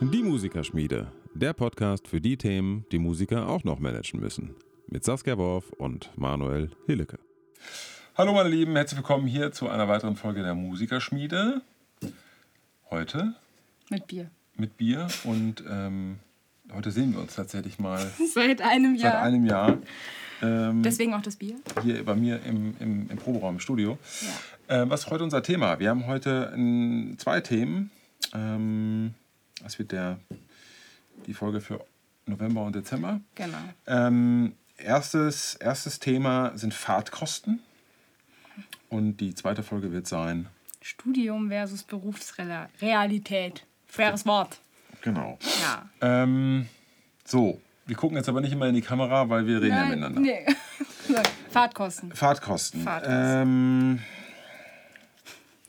Die Musikerschmiede, der Podcast für die Themen, die Musiker auch noch managen müssen. Mit Saskia Worf und Manuel Hillecke. Hallo meine Lieben, herzlich willkommen hier zu einer weiteren Folge der Musikerschmiede. Heute Mit Bier. mit Bier und ähm, heute sehen wir uns tatsächlich mal Seit einem seit Jahr. einem Jahr ähm, Deswegen auch das Bier. hier bei mir im, im, im Proberaum im Studio. Ja. Äh, was ist heute unser Thema? Wir haben heute ähm, zwei Themen. Ähm, das wird der, die Folge für November und Dezember. Genau. Ähm, erstes, erstes Thema sind Fahrtkosten. Und die zweite Folge wird sein, Studium versus Berufsrealität. Schweres Wort. genau. Ja. Ähm, so, wir gucken jetzt aber nicht immer in die Kamera, weil wir reden ja miteinander. nee. Fahrtkosten. Fahrtkosten. Ähm,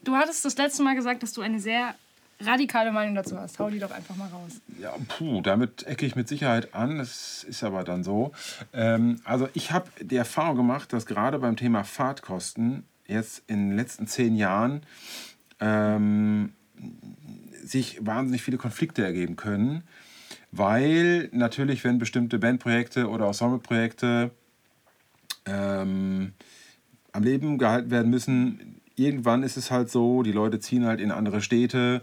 Du hattest das letzte Mal gesagt, dass du eine sehr radikale Meinung dazu hast. Hau die doch einfach mal raus. ja, puh, damit ecke ich mit Sicherheit an. Das ist aber dann so. Ähm, also ich habe die Erfahrung gemacht, dass gerade beim Thema Fahrtkosten jetzt in den letzten zehn Jahren ähm, sich wahnsinnig viele Konflikte ergeben können, weil natürlich, wenn bestimmte Bandprojekte oder Ensembleprojekte ähm, am Leben gehalten werden müssen. Irgendwann ist es halt so, die Leute ziehen halt in andere Städte.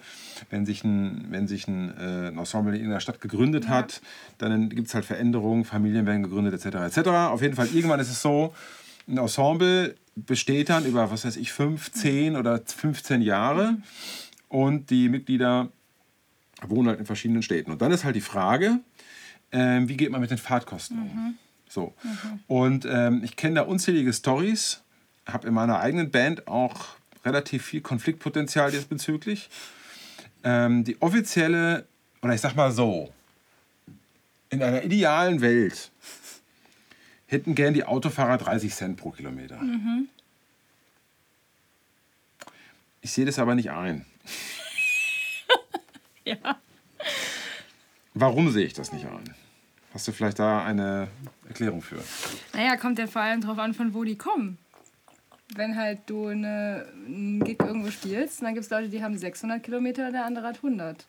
Wenn sich ein, wenn sich ein, äh, ein Ensemble in irgendeiner Stadt gegründet hat, dann gibt es halt Veränderungen, Familien werden gegründet etc. etc. Auf jeden Fall, irgendwann ist es so, ein Ensemble besteht dann über, was weiß ich, 5, 10 oder 15 Jahre und die Mitglieder wohnen halt in verschiedenen Städten. Und dann ist halt die Frage, ähm, wie geht man mit den Fahrtkosten um? So. Und ähm, ich kenne da unzählige Stories, habe in meiner eigenen Band auch relativ viel Konfliktpotenzial diesbezüglich. Ähm, die offizielle, oder ich sag mal so, in einer idealen Welt hätten gern die Autofahrer 30 Cent pro Kilometer. Ich sehe das aber nicht ein. Ja. Warum sehe ich das nicht ein? Hast du vielleicht da eine Erklärung für? Naja, kommt ja vor allem drauf an, von wo die kommen. Wenn halt du eine, einen Gig irgendwo spielst, dann gibt es Leute, die haben 600 Kilometer, der andere hat 100.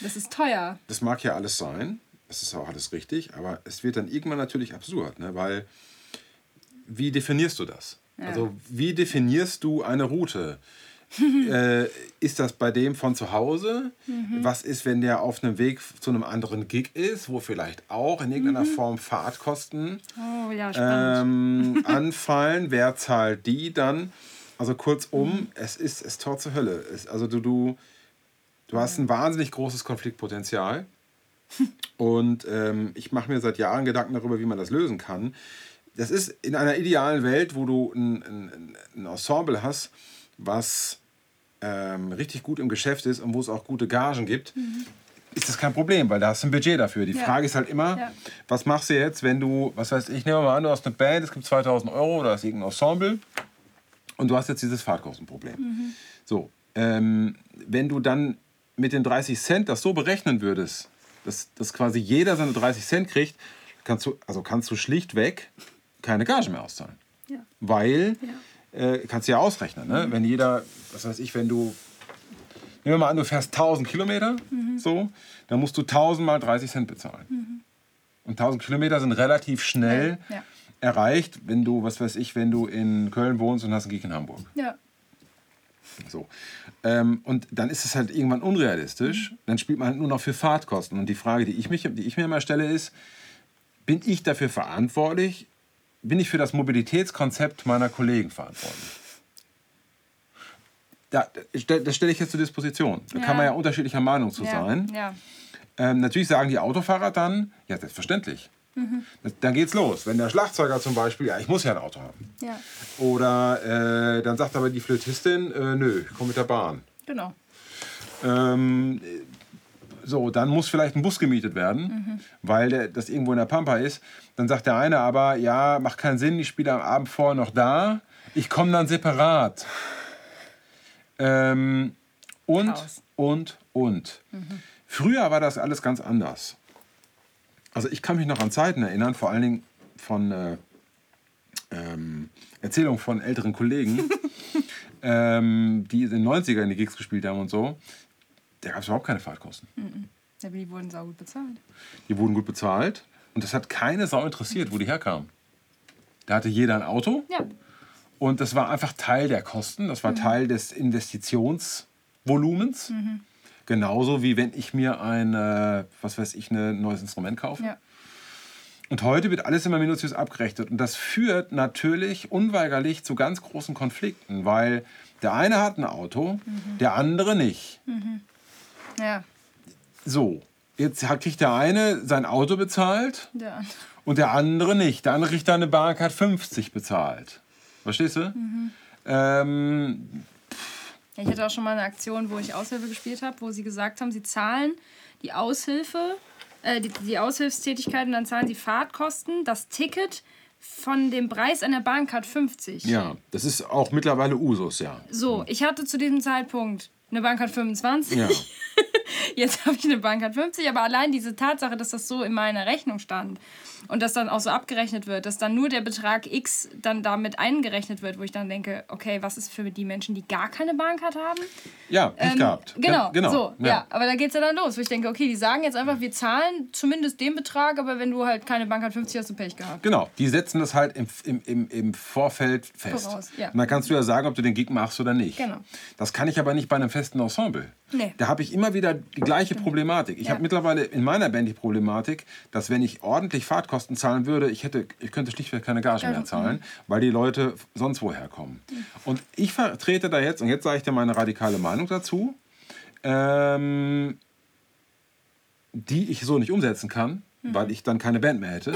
Das ist teuer. Das mag ja alles sein, das ist auch alles richtig, aber es wird dann irgendwann natürlich absurd, ne? weil wie definierst du das? Ja. Also wie definierst du eine Route? Äh, ist das bei dem von zu Hause? Was ist, wenn der auf einem Weg zu einem anderen Gig ist, wo vielleicht auch in irgendeiner Form Fahrtkosten Oh ja, ähm, anfallen? Wer zahlt die dann? Also kurzum, es ist es Tor zur Hölle. Es, also du, du, du hast ein wahnsinnig großes Konfliktpotenzial. Und ähm, ich mache mir seit Jahren Gedanken darüber, wie man das lösen kann. Das ist in einer idealen Welt, wo du ein, ein, ein Ensemble hast, was ähm, richtig gut im Geschäft ist und wo es auch gute Gagen gibt, ist das kein Problem, weil da hast du ein Budget dafür. Die Ja. Frage ist halt immer, Ja. was machst du jetzt, wenn du, was heißt, ich nehme mal an, du hast eine Band, es gibt 2000 Euro oder ist irgendein Ensemble und du hast jetzt dieses Fahrtkostenproblem. So, ähm, wenn du dann mit den 30 Cent das so berechnen würdest, dass, dass quasi jeder seine 30 Cent kriegt, kannst du, also kannst du schlichtweg keine Gage mehr auszahlen. Ja. Weil, Ja. Äh, kannst du ja ausrechnen, ne? wenn jeder, was weiß ich, wenn du, nehmen wir mal an, du fährst 1000 Kilometer, so, dann musst du 1000 mal 30 Cent bezahlen. Und 1000 Kilometer sind relativ schnell Ja. erreicht, wenn du, was weiß ich, wenn du in Köln wohnst und hast einen Gig in Hamburg. Ja. So. Ähm, und dann ist es halt irgendwann unrealistisch. Dann spielt man halt nur noch für Fahrtkosten. Und die Frage, die ich, mich, die ich mir immer stelle, ist, bin ich dafür verantwortlich? Bin ich für das Mobilitätskonzept meiner Kollegen verantwortlich? Da, das stelle ich jetzt zur Disposition. Da Ja. kann man ja unterschiedlicher Meinung zu ja. sein. Ja. Ähm, natürlich sagen die Autofahrer dann, ja, selbstverständlich. Das, dann geht's los. Wenn der Schlagzeuger zum Beispiel, ja, ich muss ja ein Auto haben. Ja. Oder äh, dann sagt aber die Flötistin, äh, nö, ich komme mit der Bahn. Genau. Ähm, so, dann muss vielleicht ein Bus gemietet werden, weil der, das irgendwo in der Pampa ist. Dann sagt der eine aber, ja, macht keinen Sinn, ich spiele am Abend vorher noch da, ich komme dann separat. Ähm, und, Chaos. und, und. Früher war das alles ganz anders. Also ich kann mich noch an Zeiten erinnern, vor allen Dingen von äh, ähm, Erzählungen von älteren Kollegen. ähm, die in den 90ern die Gigs gespielt haben und so, da gab es überhaupt keine Fahrtkosten. Ja, aber die wurden saugut bezahlt. Die wurden gut bezahlt und das hat keine Sau interessiert, wo die herkamen. Da hatte jeder ein Auto Ja. und das war einfach Teil der Kosten, das war Mhm. Teil des Investitionsvolumens. Genauso wie wenn ich mir ein, äh, was weiß ich, ein neues Instrument kaufe. Ja. Und heute wird alles immer minutiös abgerechnet. Und das führt natürlich unweigerlich zu ganz großen Konflikten, weil der eine hat ein Auto, der andere nicht. Ja. So, jetzt hat- kriegt der eine sein Auto bezahlt Der andere. und der andere nicht. Der andere kriegt da eine Bahncard 50 bezahlt. Verstehst du? Ähm, Ja, ich hatte auch schon mal eine Aktion, wo ich Aushilfe gespielt habe, wo sie gesagt haben, sie zahlen die Aushilfe, äh, die, die Aushilfstätigkeit und dann zahlen sie Fahrtkosten, das Ticket von dem Preis einer Bahncard 50. ja, das ist auch mittlerweile Usus, ja. So, ich hatte zu diesem Zeitpunkt eine Bahncard 25. Ja. Jetzt habe ich eine Bahncard 50, aber allein diese Tatsache, dass das so in meiner Rechnung stand und dass dann auch so abgerechnet wird, dass dann nur der Betrag X dann damit eingerechnet wird, wo ich dann denke, okay, was ist für die Menschen, die gar keine Bahncard haben? Ja, Pech Ähm, gehabt. Genau, ja, genau. so, ja. Aber da geht es ja dann los, wo ich denke, okay, die sagen jetzt einfach, wir zahlen zumindest den Betrag, aber wenn du halt keine Bahncard 50 hast, du Pech gehabt. Genau, die setzen das halt im, im, im, im Vorfeld fest. Voraus, ja. Und dann kannst du ja sagen, ob du den Gig machst oder nicht. Genau. Das kann ich aber nicht bei einem festen Ensemble. Nee. Da habe ich immer wieder die gleiche Problematik. Ich Ja. habe mittlerweile in meiner Band die Problematik, dass wenn ich ordentlich Fahrtkosten zahlen würde, ich, hätte, ich könnte schlichtweg keine Gage mehr Mhm. zahlen, weil die Leute sonst woher kommen. Und ich vertrete da jetzt, und jetzt sage ich dir meine radikale Meinung dazu, ähm, die ich so nicht umsetzen kann, Mhm. weil ich dann keine Band mehr hätte.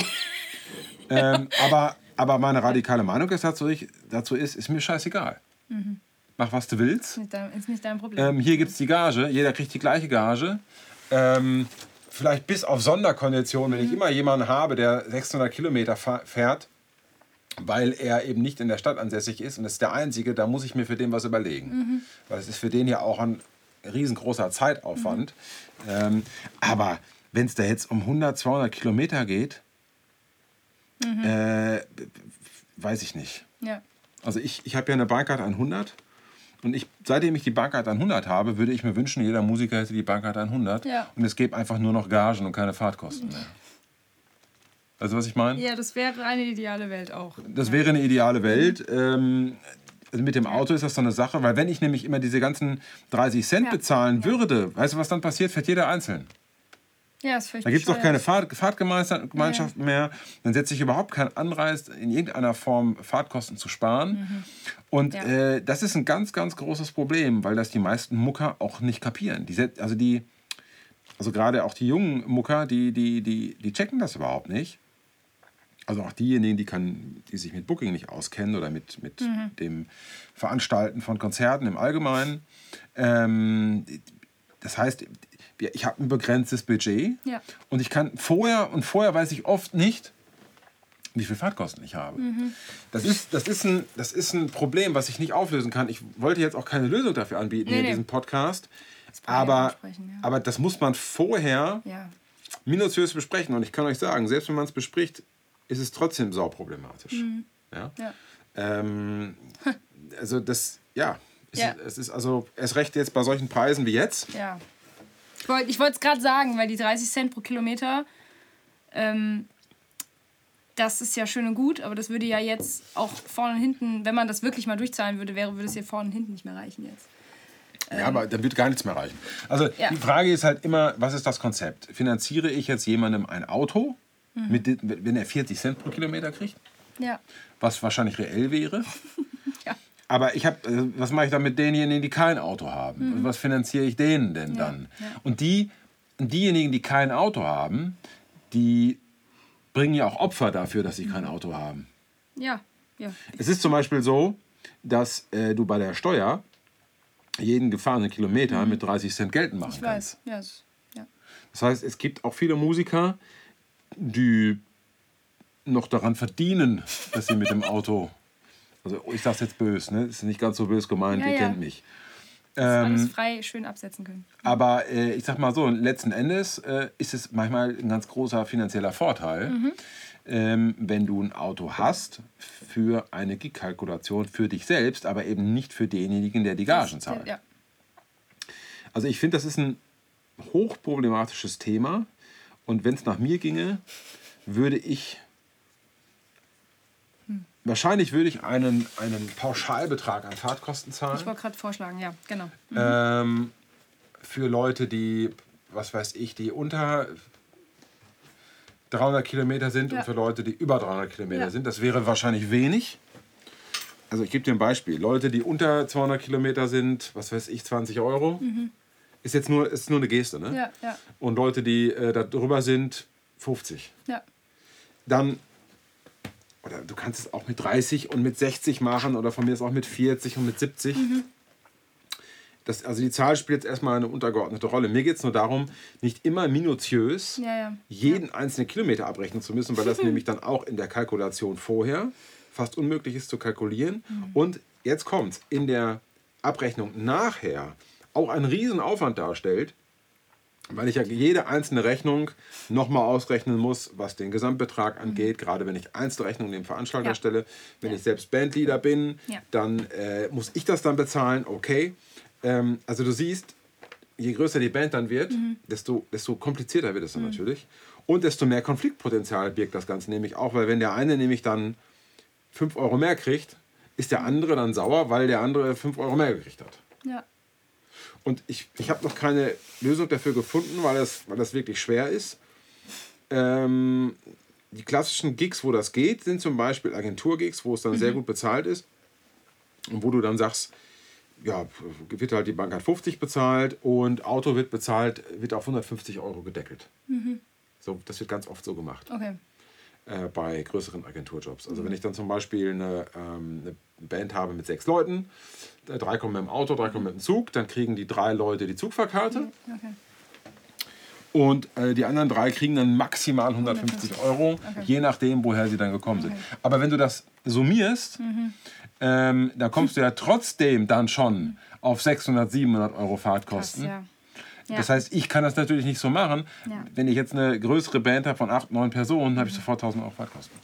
ähm, aber, aber meine radikale Meinung ist dazu, ich, dazu ist, ist mir scheißegal. Mhm. Mach, was du willst. Ist nicht dein, ist nicht dein Problem. Ähm, hier gibt es die Gage, jeder kriegt die gleiche Gage. Ähm, vielleicht bis auf Sonderkonditionen, wenn ich immer jemanden habe, der 600 Kilometer fährt, weil er eben nicht in der Stadt ansässig ist und ist der Einzige, da muss ich mir für den was überlegen. Weil es ist für den ja auch ein riesengroßer Zeitaufwand. Ähm, aber wenn es da jetzt um 100, 200 Kilometer geht, äh, weiß ich nicht. ja. Also ich, ich habe ja eine Bahncard 100 und ich, seitdem ich die Bahncard 100 habe, würde ich mir wünschen, jeder Musiker hätte die Bahncard 100 Ja. und es gäbe einfach nur noch Gagen und keine Fahrtkosten mehr. Also was ich meine? ja, das wäre eine ideale Welt auch. Das wäre eine ideale Welt. Ähm, also mit dem Auto ist das so eine Sache, weil wenn ich nämlich immer diese ganzen 30 Cent Ja. bezahlen würde, weißt du, was dann passiert? Fährt jeder einzeln. Ja, völlig Da gibt es doch bescheuert. keine Fahrt, Fahrtgemeinschaft mehr. Dann setzt sich überhaupt kein Anreiz, in irgendeiner Form Fahrtkosten zu sparen. Und Ja. äh, das ist ein ganz, ganz großes Problem, weil das die meisten Mucker auch nicht kapieren. Die, also die, also gerade auch die jungen Mucker, die, die, die, die checken das überhaupt nicht. Also auch diejenigen, die, kann, die sich mit Booking nicht auskennen oder mit, mit dem Veranstalten von Konzerten im Allgemeinen. Ähm, das heißt, ich habe ein begrenztes Budget Ja. und ich kann vorher und vorher weiß ich oft nicht, wie viel Fahrtkosten ich habe. Das, ist, das, ist ein, das ist ein Problem, was ich nicht auflösen kann. Ich wollte jetzt auch keine Lösung dafür anbieten Nee, in diesem Podcast. Aber, ja. aber das muss man vorher Ja. minutiös besprechen. Und ich kann euch sagen, selbst wenn man es bespricht, ist es trotzdem sauproblematisch. Ja? Ja. Ähm, also das, ja, es, Ja. Ist, es ist also erst recht jetzt bei solchen Preisen wie jetzt. Ja. Ich wollte es gerade sagen, weil die 30 Cent pro Kilometer, ähm, das ist ja schön und gut, aber das würde ja jetzt auch vorne und hinten, wenn man das wirklich mal durchzahlen würde, wäre, würde es hier vorne und hinten nicht mehr reichen jetzt. Ja, aber da wird gar nichts mehr reichen. Also Ähm. Ja. die Frage ist halt immer, was ist das Konzept? Finanziere ich jetzt jemandem ein Auto, Mhm. mit, wenn er 40 Cent pro Kilometer kriegt? Ja. was wahrscheinlich reell wäre. Ja. Aber ich habe, äh, was mache ich dann mit denjenigen, die kein Auto haben? Was finanziere ich denen denn dann? Mhm. ja. Und die, diejenigen, die kein Auto haben, die bringen ja auch Opfer dafür, dass sie kein Auto haben. Ja. Ja. Es ist zum Beispiel so, dass äh, du bei der Steuer jeden gefahrenen Kilometer mit 30 Cent geltend machen Mhm. Ich kannst. weiß. Ja, es- ja. Das heißt, es gibt auch viele Musiker, die noch daran verdienen, dass sie mit dem Auto, also ich sage jetzt böse, ne? ist nicht ganz so böse gemeint, Ja, ihr ja. kennt mich. Das Ähm, alles frei schön absetzen können. Aber äh, ich sag mal so, letzten Endes äh, ist es manchmal ein ganz großer finanzieller Vorteil, ähm, wenn du ein Auto hast für eine Gig-Kalkulation für dich selbst, aber eben nicht für denjenigen, der die Gagen zahlt. Ja. Also ich finde, das ist ein hochproblematisches Thema. Und wenn es nach mir ginge, würde ich wahrscheinlich würde ich einen, einen Pauschalbetrag an Fahrtkosten zahlen. Ich wollte gerade vorschlagen, ja, genau. Ähm, für Leute, die, was weiß ich, die unter 300 Kilometer sind Ja. und für Leute, die über 300 Kilometer Ja. sind. Das wäre wahrscheinlich wenig. Also ich gebe dir ein Beispiel. Leute, die unter 200 Kilometer sind, was weiß ich, 20 Euro. Ist jetzt nur, ist nur eine Geste, ne? Mhm. Ja, ja, Und Leute, die äh, da drüber sind, 50. ja. Dann, oder du kannst es auch mit 30 und mit 60 machen oder von mir ist auch mit 40 und mit 70. Mhm. Das, also die Zahl spielt jetzt erstmal eine untergeordnete Rolle. Mir geht es nur darum, nicht immer minutiös Ja, ja. jeden einzelnen Kilometer abrechnen zu müssen, weil das nämlich dann auch in der Kalkulation vorher fast unmöglich ist zu kalkulieren. Und jetzt kommt in der Abrechnung nachher auch einen riesen Aufwand darstellt, weil ich ja jede einzelne Rechnung nochmal ausrechnen muss, was den Gesamtbetrag angeht. Gerade wenn ich Einzelrechnungen dem Veranstalter Ja. stelle. Wenn Ja. ich selbst Bandleader bin, Ja. dann äh, muss ich das dann bezahlen. Okay. Ähm, also du siehst, je größer die Band dann wird, desto, desto komplizierter wird es dann natürlich. Und desto mehr Konfliktpotenzial birgt das Ganze nämlich auch, weil wenn der eine nämlich dann 5 Euro mehr kriegt, ist der andere dann sauer, weil der andere 5 Euro mehr gekriegt hat. ja. Und ich, ich habe noch keine Lösung dafür gefunden, weil das, weil das wirklich schwer ist. Ähm, die klassischen Gigs, wo das geht, sind zum Beispiel Agenturgigs, wo es dann sehr gut bezahlt ist. Und wo du dann sagst, ja, wird halt die Bank hat 50 bezahlt und Auto wird bezahlt, wird auf 150 Euro gedeckelt. So, das wird ganz oft so gemacht Okay. Äh, bei größeren Agenturjobs. Also wenn ich dann zum Beispiel eine, ähm, eine Band habe mit sechs Leuten, äh, drei kommen mit dem Auto, drei kommen mit dem Zug, dann kriegen die drei Leute die Zugfahrkarte Okay. und äh, die anderen drei kriegen dann maximal 150 Euro, je nachdem, woher sie dann gekommen sind. Aber wenn du das summierst, ähm, dann kommst du ja trotzdem dann schon auf 600, 700 Euro Krass, Fahrtkosten. ja. Ja. Das heißt, ich kann das natürlich nicht so machen. Ja. Wenn ich jetzt eine größere Band habe von 8, 9 Personen, habe ich sofort 1000 Euro Fahrtkosten.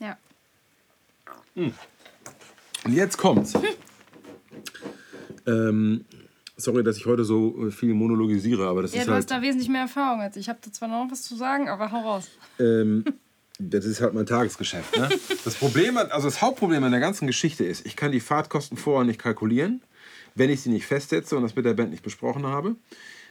ja. Und jetzt kommt's. ähm, sorry, dass ich heute so äh, viel monologisiere, aber das Ja, ist du hast halt, da wesentlich mehr Erfahrung als ich. Ich habe da zwar noch was zu sagen, aber hau raus. ähm, das ist halt mein Tagesgeschäft. Ne? Das Problem, also das Hauptproblem an der ganzen Geschichte ist, ich kann die Fahrtkosten vorher nicht kalkulieren, wenn ich sie nicht festsetze und das mit der Band nicht besprochen habe.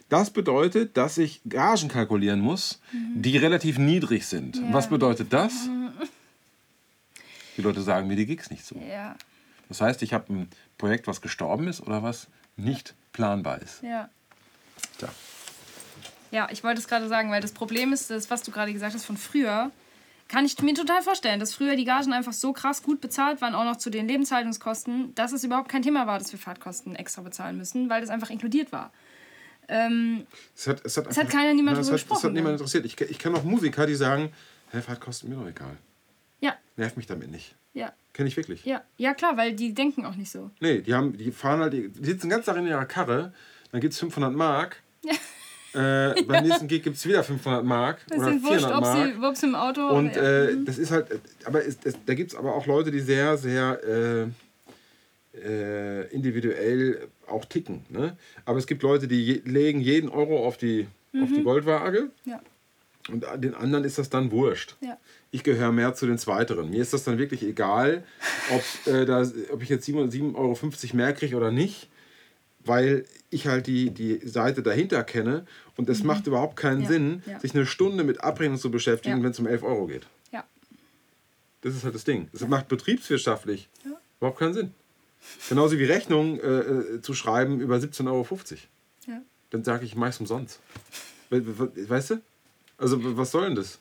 Das bedeutet, dass ich Gagen kalkulieren muss, die relativ niedrig sind. Und Was bedeutet das? Die Leute sagen mir die Gigs nicht zu. Ja, Das heißt, ich habe ein Projekt, was gestorben ist oder was nicht planbar ist. ja. Tja. Ja, ich wollte es gerade sagen, weil das Problem ist, das, was du gerade gesagt hast von früher, kann ich mir total vorstellen, dass früher die Gagen einfach so krass gut bezahlt waren, auch noch zu den Lebenshaltungskosten, dass es überhaupt kein Thema war, dass wir Fahrtkosten extra bezahlen müssen, weil das einfach inkludiert war. Ähm, Es hat, es hat, hat keiner niemand Ja, es drüber hat, es hat gesprochen, niemand ne? interessiert. Ich, ich kenne auch Musiker, die sagen, hey, Fahrtkosten mir doch egal. ja, Nervt mich damit nicht. ja, Kenne ich wirklich. ja, ja, klar, weil die denken auch nicht so. Nee, die, haben, die fahren halt, die, sitzen ganzen Tag in ihrer Karre, dann gibt es 500 Mark. Äh, beim nächsten Gig gibt es wieder 500 Mark Das oder sind wurscht, 400 ob Mark. sie, ob sie im Auto Und äh, das ist halt, aber es, es, da gibt es aber auch Leute, die sehr, sehr äh, äh, individuell auch ticken. Ne? Aber es gibt Leute, die je, legen jeden Euro auf die, auf die Goldwaage ja, und den anderen ist das dann wurscht. ja, Ich gehöre mehr zu den Zweiteren. Mir ist das dann wirklich egal, ob, äh, da, ob ich jetzt 7,50 Euro mehr kriege oder nicht, weil ich halt die, die Seite dahinter kenne und es macht überhaupt keinen Mhm. Ja, Sinn, ja. sich eine Stunde mit Abrechnung zu beschäftigen, Ja. wenn es um 11 Euro geht. ja, Das ist halt das Ding. Das macht betriebswirtschaftlich Ja. überhaupt keinen Sinn. Genauso wie Rechnungen äh, äh, zu schreiben über 17,50 Euro. ja. Dann sage ich meist umsonst. We- we- Weißt du? Also was soll denn das?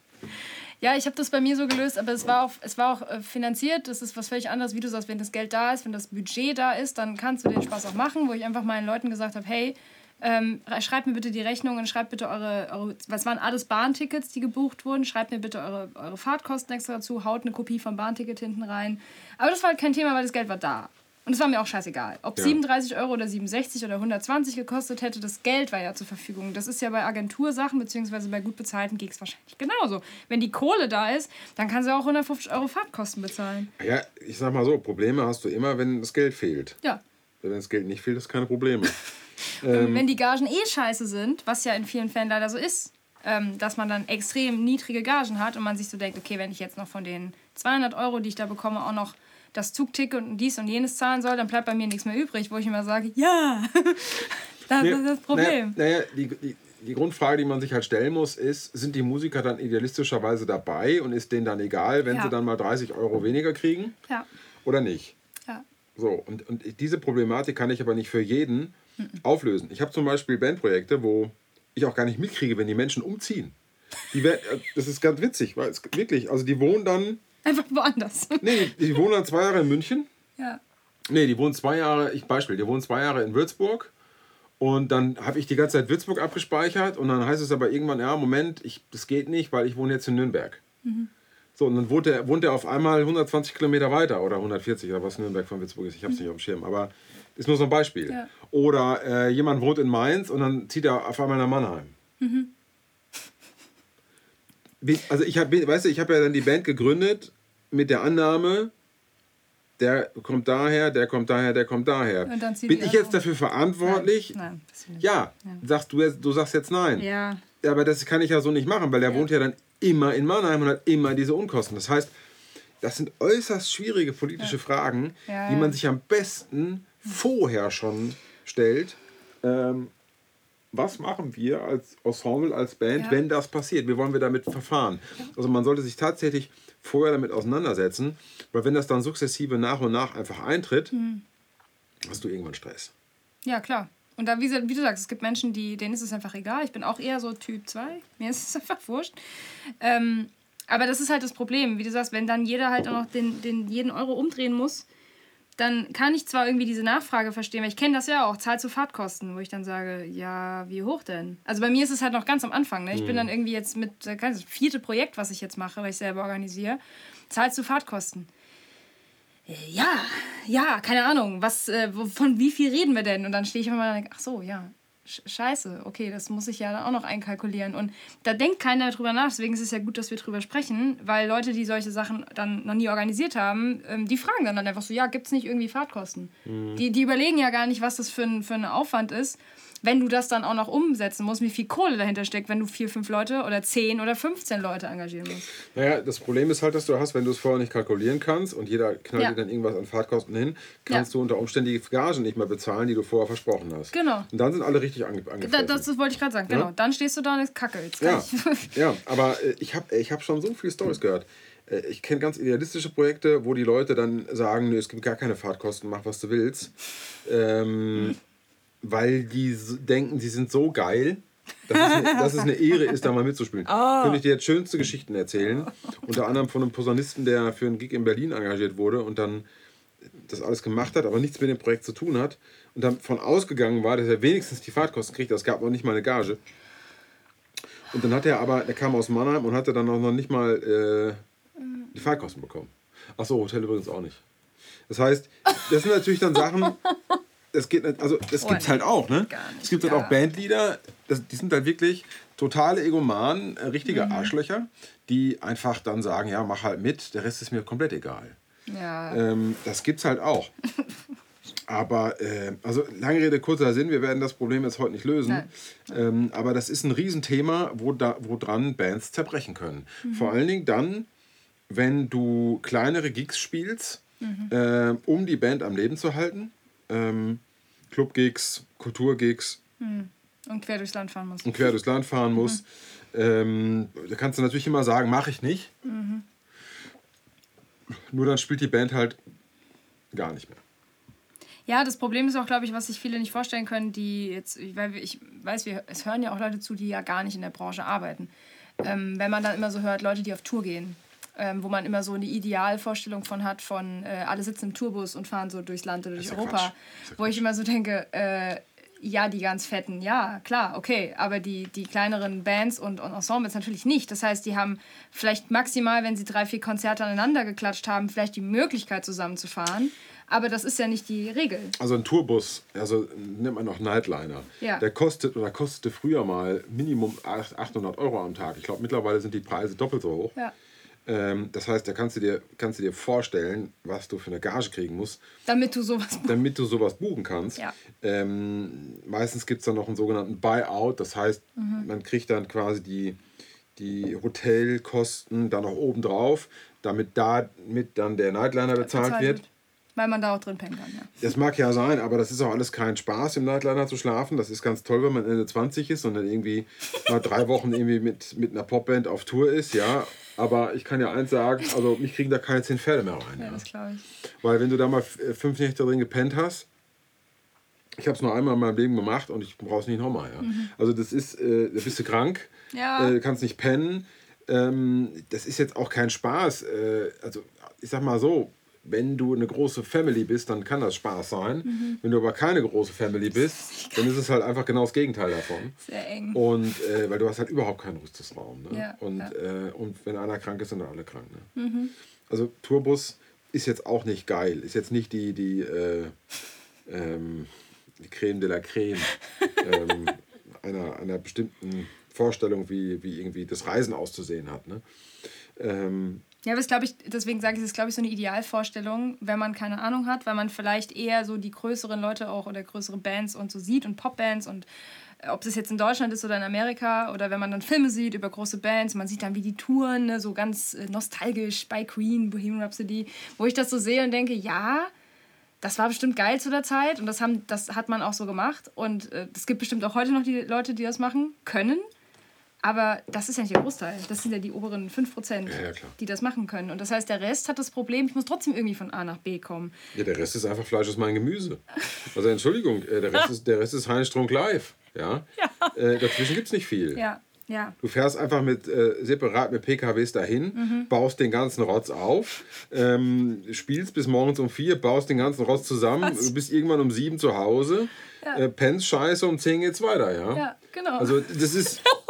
Ja, ich habe das bei mir so gelöst, aber es war auch, es war auch äh, finanziert. Das ist was völlig anderes, wie du sagst, wenn das Geld da ist, wenn das Budget da ist, dann kannst du den Spaß auch machen, wo ich einfach meinen Leuten gesagt habe, hey, ähm, schreibt mir bitte die Rechnung und schreibt bitte eure, eure, was waren alles Bahntickets, die gebucht wurden, schreibt mir bitte eure, eure Fahrtkosten extra dazu, haut eine Kopie vom Bahnticket hinten rein. Aber das war halt kein Thema, weil das Geld war da. Und es war mir auch scheißegal. Ob Ja. 37 Euro oder 67 oder 120 gekostet hätte, das Geld war ja zur Verfügung. Das ist ja bei Agentursachen beziehungsweise bei gut bezahlten Gigs wahrscheinlich genauso. Wenn die Kohle da ist, dann kann sie auch 150 Euro Fahrtkosten bezahlen. Ja, ich sag mal so, Probleme hast du immer, wenn das Geld fehlt. Ja. Wenn das Geld nicht fehlt, ist keine Probleme. Und wenn die Gagen eh scheiße sind, was ja in vielen Fällen leider so ist, ähm, dass man dann extrem niedrige Gagen hat und man sich so denkt, okay, wenn ich jetzt noch von den 200 Euro, die ich da bekomme, auch noch das Zugticket und dies und jenes zahlen soll, dann bleibt bei mir nichts mehr übrig, wo ich immer sage, ja, das ist das Problem. Naja, naja die, die, die Grundfrage, die man sich halt stellen muss, ist, sind die Musiker dann idealistischerweise dabei und ist denen dann egal, wenn Ja. sie dann mal 30 Euro weniger kriegen Ja, oder nicht? ja. So, und, und diese Problematik kann ich aber nicht für jeden auflösen. Ich habe zum Beispiel Bandprojekte, wo ich auch gar nicht mitkriege, wenn die Menschen umziehen. Die wer- äh, das ist ganz witzig, weil es wirklich, also die wohnen dann, Einfach woanders. nee, die, die wohnen dann zwei Jahre in München. ja. Nee, die wohnen zwei Jahre, ich Beispiel, die wohnen zwei Jahre in Würzburg. Und dann habe ich die ganze Zeit Würzburg abgespeichert und dann heißt es aber irgendwann, ja, Moment, ich, das geht nicht, weil ich wohne jetzt in Nürnberg. So, und dann wohnt er, wohnt er auf einmal 120 Kilometer weiter oder 140 oder was Nürnberg von Würzburg ist. Ich habe es nicht auf dem Schirm, aber ist nur so ein Beispiel. Ja. Oder äh, jemand wohnt in Mainz und dann zieht er auf einmal nach Mannheim. Wie- Also ich habe, weißt du, ich habe ja dann die Band gegründet mit der Annahme, der kommt daher, der kommt daher, der kommt daher. Bin die ich jetzt um. dafür verantwortlich? Nein, will ich Ja, sagst du du sagst jetzt nein. Ja, Ja, aber das kann ich ja so nicht machen, weil der wohnt ja dann immer in Mannheim und hat immer diese Unkosten. Das heißt, das sind äußerst schwierige politische Fragen, Ja, die ja. man sich am besten vorher schon stellt. Ähm, was machen wir als Ensemble, als Band, Ja. wenn das passiert? Wie wollen wir damit verfahren? Also man sollte sich tatsächlich vorher damit auseinandersetzen, weil wenn das dann sukzessive nach und nach einfach eintritt, Hm. hast du irgendwann Stress. ja, klar. Und da, wie, wie du sagst, es gibt Menschen, die, denen ist es einfach egal. Ich bin auch eher so Typ 2. Mir ist es einfach wurscht. Ähm, aber das ist halt das Problem. Wie du sagst, wenn dann jeder halt auch noch den, den jeden Euro umdrehen muss, dann kann ich zwar irgendwie diese Nachfrage verstehen, weil ich kenne das ja auch, Zahl zu Fahrtkosten, wo ich dann sage, ja, wie hoch denn? Also bei mir ist es halt noch ganz am Anfang. Ne? Ich bin dann irgendwie jetzt mit, äh, das vierte Projekt, was ich jetzt mache, weil ich selber organisiere, Zahl zu Fahrtkosten. Äh, Ja, ja, keine Ahnung, was, äh, von wie viel reden wir denn? Und dann stehe ich immer und denke, ach so, ja, scheiße, okay, das muss ich ja dann auch noch einkalkulieren. Und da denkt keiner drüber nach, deswegen ist es ja gut, dass wir drüber sprechen, weil Leute, die solche Sachen dann noch nie organisiert haben, ähm, die fragen dann, dann einfach so, ja, gibt es nicht irgendwie Fahrtkosten? Die, die überlegen ja gar nicht, was das für ein, für ein Aufwand ist, wenn du das dann auch noch umsetzen musst, wie viel Kohle dahinter steckt, wenn du vier, fünf Leute oder zehn oder 15 Leute engagieren musst. Naja, das Problem ist halt, dass du hast, wenn du es vorher nicht kalkulieren kannst und jeder knallt Ja. dir dann irgendwas an Fahrtkosten hin, kannst Ja. du unter Umständen die Gagen nicht mehr bezahlen, die du vorher versprochen hast. Genau. Und dann sind alle richtig ange Da, das, das wollte ich gerade sagen, genau. Dann stehst du da und ist Kacke. Jetzt ja, ja, aber äh, ich habe ich hab schon so viele Stories gehört. Äh, Ich kenne ganz idealistische Projekte, wo die Leute dann sagen, nee, es gibt gar keine Fahrtkosten, mach was du willst. Ähm, weil die denken, sie sind so geil, dass es, eine, dass es eine Ehre ist, da mal mitzuspielen. Könnte ich dir jetzt schönste Geschichten erzählen. Unter anderem von einem Posaunisten, der für einen Gig in Berlin engagiert wurde und dann das alles gemacht hat, aber nichts mit dem Projekt zu tun hat und dann von ausgegangen war, dass er wenigstens die Fahrtkosten kriegt. Es gab noch nicht mal eine Gage. Und dann hat er aber, der kam aus Mannheim und hatte dann auch noch nicht mal äh, die Fahrtkosten bekommen. Achso, Hotel übrigens auch nicht. Das heißt, das sind natürlich dann Sachen, das geht nicht, also das gibt es halt auch, ne? Es gibt halt ja. auch Bandleader, das, die sind halt wirklich totale Egomanen, äh, richtige Mhm. Arschlöcher, die einfach dann sagen, ja, mach halt mit, der Rest ist mir komplett egal. Ja. Ähm, das gibt's halt auch. Aber, äh, also lange Rede, kurzer Sinn, wir werden das Problem jetzt heute nicht lösen. Ähm, aber das ist ein Riesenthema, wo, da, wo dran Bands zerbrechen können. Mhm. Vor allen Dingen dann, wenn du kleinere Gigs spielst, Mhm. äh, um die Band am Leben zu halten. Ähm, Clubgigs, Kulturgigs Und quer durchs Land fahren muss. und quer durchs Land fahren musst. Ähm, da kannst du natürlich immer sagen, mache ich nicht. Nur dann spielt die Band halt gar nicht mehr. Ja, das Problem ist auch, glaube ich, was sich viele nicht vorstellen können, die jetzt, weil ich weiß, wir, es hören ja auch Leute zu, die ja gar nicht in der Branche arbeiten. Ähm, wenn man dann immer so hört, Leute, die auf Tour gehen, ähm, wo man immer so eine Idealvorstellung von hat, von äh, alle sitzen im Tourbus und fahren so durchs Land oder durch ja Europa, wo ich immer so denke, äh, ja, die ganz fetten, ja, klar, okay, aber die, die kleineren Bands und, und Ensembles natürlich nicht. Das heißt, die haben vielleicht maximal, wenn sie drei, vier Konzerte aneinander geklatscht haben, vielleicht die Möglichkeit zusammenzufahren. Aber das ist ja nicht die Regel. Also ein Tourbus, also nennt man auch Nightliner, Ja. der kostet oder kostete früher mal Minimum 800 Euro am Tag. Ich glaube, mittlerweile sind die Preise doppelt so hoch. Ja. Ähm, das heißt, da kannst du, dir, kannst du dir vorstellen, was du für eine Gage kriegen musst, Damit du sowas. damit du sowas buchen kannst. Ja. Ähm, meistens gibt es dann noch einen sogenannten Buyout. Das heißt, Mhm. man kriegt dann quasi die, die Hotelkosten dann noch oben drauf, damit damit dann der Nightliner bezahlt, wird. Weil man da auch drin pennen kann, ja. Das mag ja sein, aber das ist auch alles kein Spaß, im Nightliner zu schlafen. Das ist ganz toll, wenn man Ende 20 ist und dann irgendwie mal drei Wochen irgendwie mit, mit einer Popband auf Tour ist, ja. Aber ich kann ja eins sagen, also mich kriegen da keine zehn Pferde mehr rein. Ja, das glaube ich. Weil wenn du da mal äh, fünf Nächte drin gepennt hast, ich habe es nur einmal in meinem Leben gemacht und ich brauche es nicht nochmal. Ja. Also das ist, äh, da bist du krank, Ja. äh, kannst nicht pennen. Ähm, das ist jetzt auch kein Spaß. Äh, also ich sag mal so, wenn du eine große Family bist, dann kann das Spaß sein. Wenn du aber keine große Family bist, dann ist es halt einfach genau das Gegenteil davon. Sehr eng. Und äh, weil du hast halt überhaupt keinen Rüstungsraum. Ne? Ja, und, ja. Äh, und wenn einer krank ist, sind dann alle krank. Ne? Also Tourbus ist jetzt auch nicht geil. Ist jetzt nicht die, die, äh, ähm, die Creme de la Creme ähm, einer, einer bestimmten Vorstellung, wie, wie irgendwie das Reisen auszusehen hat. Ne? Ähm, Ja, aber das glaube ich, deswegen sage ich, es ist, glaube ich, so eine Idealvorstellung, wenn man keine Ahnung hat, weil man vielleicht eher so die größeren Leute auch oder größere Bands und so sieht und Popbands und äh, ob das jetzt in Deutschland ist oder in Amerika oder wenn man dann Filme sieht über große Bands, man sieht dann wie die touren, ne, so ganz äh, nostalgisch bei Queen, Bohemian Rhapsody, wo ich das so sehe und denke, ja, das war bestimmt geil zu der Zeit und das, haben, das hat man auch so gemacht und äh, es gibt bestimmt auch heute noch die Leute, die das machen können. Aber das ist ja nicht der Großteil. Das sind ja die oberen 5%, Ja, ja, die das machen können. Und das heißt, der Rest hat das Problem, ich muss trotzdem irgendwie von A nach B kommen. ja, der Rest ist einfach Fleisch ist mein Gemüse. Also Entschuldigung, äh, der, Rest ist, der Rest ist Heinz Strunk live. Ja? Äh, dazwischen gibt es nicht viel. Ja, ja. Du fährst einfach mit äh, separat mit PKWs dahin, Mhm. baust den ganzen Rotz auf, ähm, spielst bis morgens um vier, baust den ganzen Rotz zusammen, du bist irgendwann um sieben zu Hause, äh, pennst scheiße, um zehn geht's weiter, ja? Ja, genau. Also das ist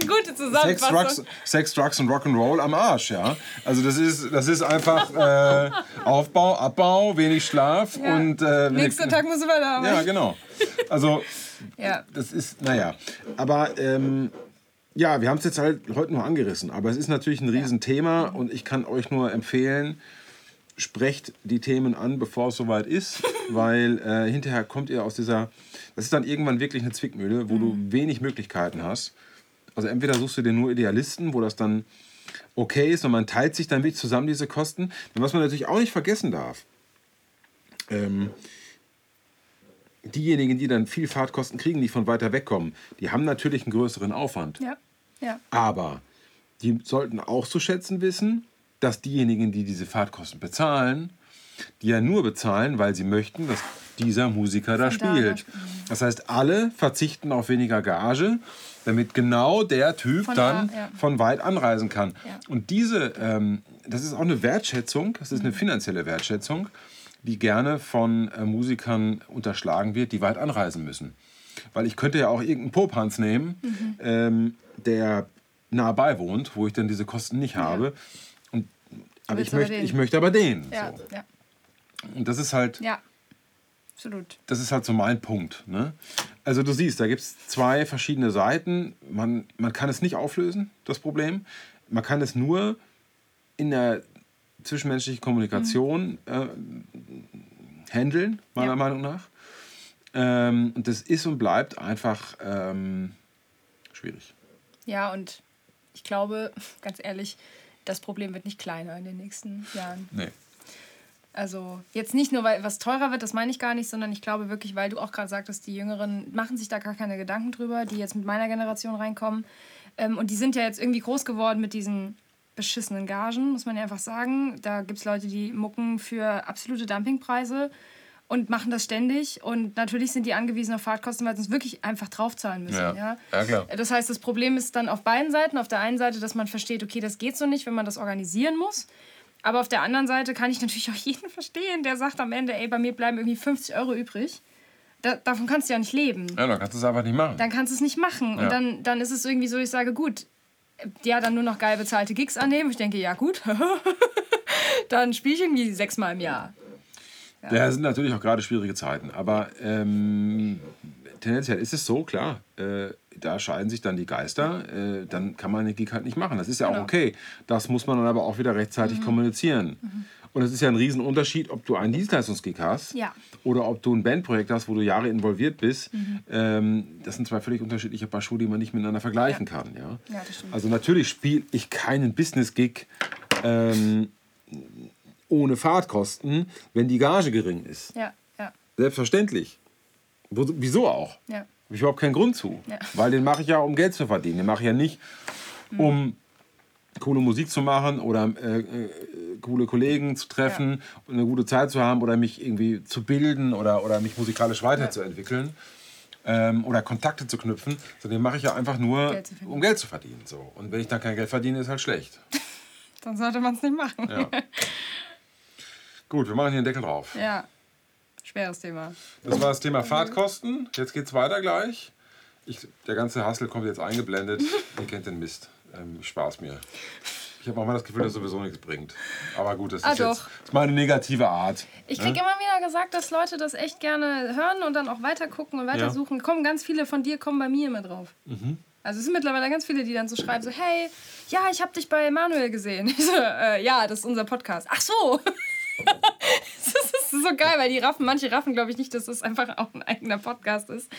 eine gute Sex, Zusammenfassung. Drugs, Sex, Drugs und Rock'n'Roll am Arsch, ja? Also das ist, das ist einfach äh, Aufbau, Abbau, wenig Schlaf Ja. und... Äh, Nächsten Tag musst du weiterarbeiten. Ja, genau. Also Ja. das ist, naja. Aber ähm, ja, wir haben es jetzt halt heute nur angerissen. Aber es ist natürlich ein Riesenthema und ich kann euch nur empfehlen, sprecht die Themen an, bevor es soweit ist, weil äh, hinterher kommt ihr aus dieser, das ist dann irgendwann wirklich eine Zwickmühle, wo du wenig Möglichkeiten hast. Also entweder suchst du dir nur Idealisten, wo das dann okay ist und man teilt sich dann wirklich zusammen diese Kosten. Denn was man natürlich auch nicht vergessen darf, ähm, diejenigen, die dann viel Fahrtkosten kriegen, die von weiter weg kommen, die haben natürlich einen größeren Aufwand. Ja, ja. Aber die sollten auch zu schätzen wissen, dass diejenigen, die diese Fahrtkosten bezahlen, die ja nur bezahlen, weil sie möchten, dass dieser Musiker da spielt. spielen. Das heißt, alle verzichten auf weniger Gage, damit genau der Typ Von dann da, ja. von weit anreisen kann. Ja. Und diese, ähm, das ist auch eine Wertschätzung, das ist eine finanzielle Wertschätzung, die gerne von äh, Musikern unterschlagen wird, die weit anreisen müssen. Weil ich könnte ja auch irgendeinen Pophans nehmen, ähm, der nah bei wohnt, wo ich dann diese Kosten nicht habe. Und, aber ich möchte, ich möchte aber den. Ja, So. ja. Und das ist halt, Ja. Absolut. das ist halt so mein Punkt. Ne? Also du siehst, da gibt es zwei verschiedene Seiten. Man, man kann es nicht auflösen, das Problem. Man kann es nur in der zwischenmenschlichen Kommunikation äh, handeln, meiner Ja. Meinung nach. Ähm, und das ist und bleibt einfach ähm, schwierig. Ja, und ich glaube, ganz ehrlich, das Problem wird nicht kleiner in den nächsten Jahren. Nee. Also jetzt nicht nur, weil was teurer wird, das meine ich gar nicht, sondern ich glaube wirklich, weil du auch gerade sagtest, die Jüngeren machen sich da gar keine Gedanken drüber, die jetzt mit meiner Generation reinkommen. Ähm, und die sind ja jetzt irgendwie groß geworden mit diesen beschissenen Gagen, muss man ja einfach sagen. Da gibt es Leute, die mucken für absolute Dumpingpreise und machen das ständig. Und natürlich sind die angewiesen auf Fahrtkosten, weil sie es wirklich einfach draufzahlen müssen. Ja. Ja. Ja, klar. Das heißt, das Problem ist dann auf beiden Seiten. Auf der einen Seite, dass man versteht, okay, das geht so nicht, wenn man das organisieren muss. Aber auf der anderen Seite kann ich natürlich auch jeden verstehen, der sagt am Ende, ey, bei mir bleiben irgendwie 50 Euro übrig. Da, davon kannst du ja nicht leben. Ja, dann kannst du es einfach nicht machen. Dann kannst du es nicht machen. Ja. Und dann, dann ist es irgendwie so, ich sage, gut, ja, dann nur noch geil bezahlte Gigs annehmen. Ich denke, ja gut, dann spiele ich irgendwie sechsmal im Jahr. Ja. Ja, es sind natürlich auch gerade schwierige Zeiten, aber ähm, tendenziell ist es so, klar, äh, da scheiden sich dann die Geister, äh, dann kann man den Gig halt nicht machen. Das ist ja auch Genau. okay. Das muss man dann aber auch wieder Mhm. rechtzeitig kommunizieren. Und es ist ja ein Riesenunterschied, ob du einen Dienstleistungsgig hast Ja. oder ob du ein Bandprojekt hast, wo du Jahre involviert bist. Ähm, das sind zwei völlig unterschiedliche Paar Schuhe, die man nicht miteinander vergleichen kann. Ja? Ja. Also natürlich spiele ich keinen Business-Gig ähm, ohne Fahrtkosten, wenn die Gage gering ist. Ja, ja, Selbstverständlich. Wieso auch? ja. Habe ich überhaupt keinen Grund zu. Ja. Weil den mache ich ja, um Geld zu verdienen. Den mache ich ja nicht, um coole Musik zu machen oder äh, äh, coole Kollegen zu treffen und eine gute Zeit zu haben oder mich irgendwie zu bilden oder, oder mich musikalisch weiterzuentwickeln ähm, oder Kontakte zu knüpfen. Sondern den mache ich ja einfach nur, Geld um Geld zu verdienen. So. Und wenn ich dann kein Geld verdiene, ist halt schlecht. Dann sollte man es nicht machen. Ja. Gut, wir machen hier einen Deckel drauf. Ja. Schweres Thema. Das war das Thema Fahrtkosten. Jetzt geht's weiter gleich. Ich, der ganze Hassel kommt jetzt eingeblendet. Ihr kennt den Mist. Ähm, Spaß mir. Ich habe auch mal das Gefühl, dass es sowieso nichts bringt. Aber gut, das Ah, ist doch. jetzt das ist meine negative Art. Ich kriege immer wieder gesagt, dass Leute das echt gerne hören und dann auch weiter gucken und weiter Ja. suchen. Kommen ganz viele von dir, kommen bei mir immer drauf. Also es sind mittlerweile ganz viele, die dann so schreiben, so, hey, ja, ich habe dich bei Manuel gesehen. Ich so, äh, ja, das ist unser Podcast. Ach so. das ist so geil, weil die raffen, manche raffen, glaube ich, nicht, dass das einfach auch ein eigener Podcast ist.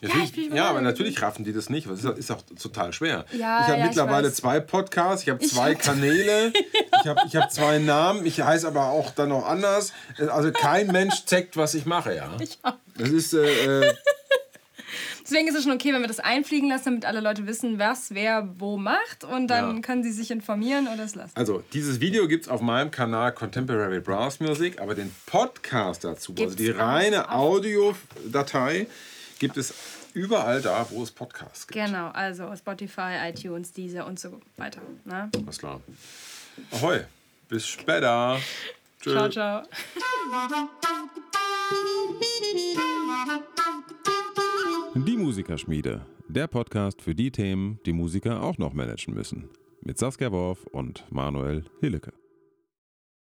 Natürlich, ich bin ja, aber natürlich raffen die das nicht. Das ist, auch- ist auch total schwer. Ja, ich habe ja, ich mittlerweile zwei Podcasts, ich habe zwei Kanäle, ich habe ich hab zwei Namen, ich heiße aber auch dann noch anders. Also kein Mensch checkt, was ich mache, ja. Ja. Das ist, äh, äh, Deswegen ist es schon okay, wenn wir das einfliegen lassen, damit alle Leute wissen, was wer wo macht. Und dann Ja. können sie sich informieren oder es lassen. Also, dieses Video gibt es auf meinem Kanal Contemporary Brass Music, aber den Podcast dazu, also Gibt's die auch reine Audiodatei, gibt es überall da, wo es Podcasts gibt. Genau, also Spotify, iTunes, Deezer und so weiter. Ne? Alles klar. Ahoi, bis später. Tschö. Ciao, ciao. Die Musikerschmiede, der Podcast für die Themen, die Musiker auch noch managen müssen. Mit Saskia Worf und Manuel Hillecke.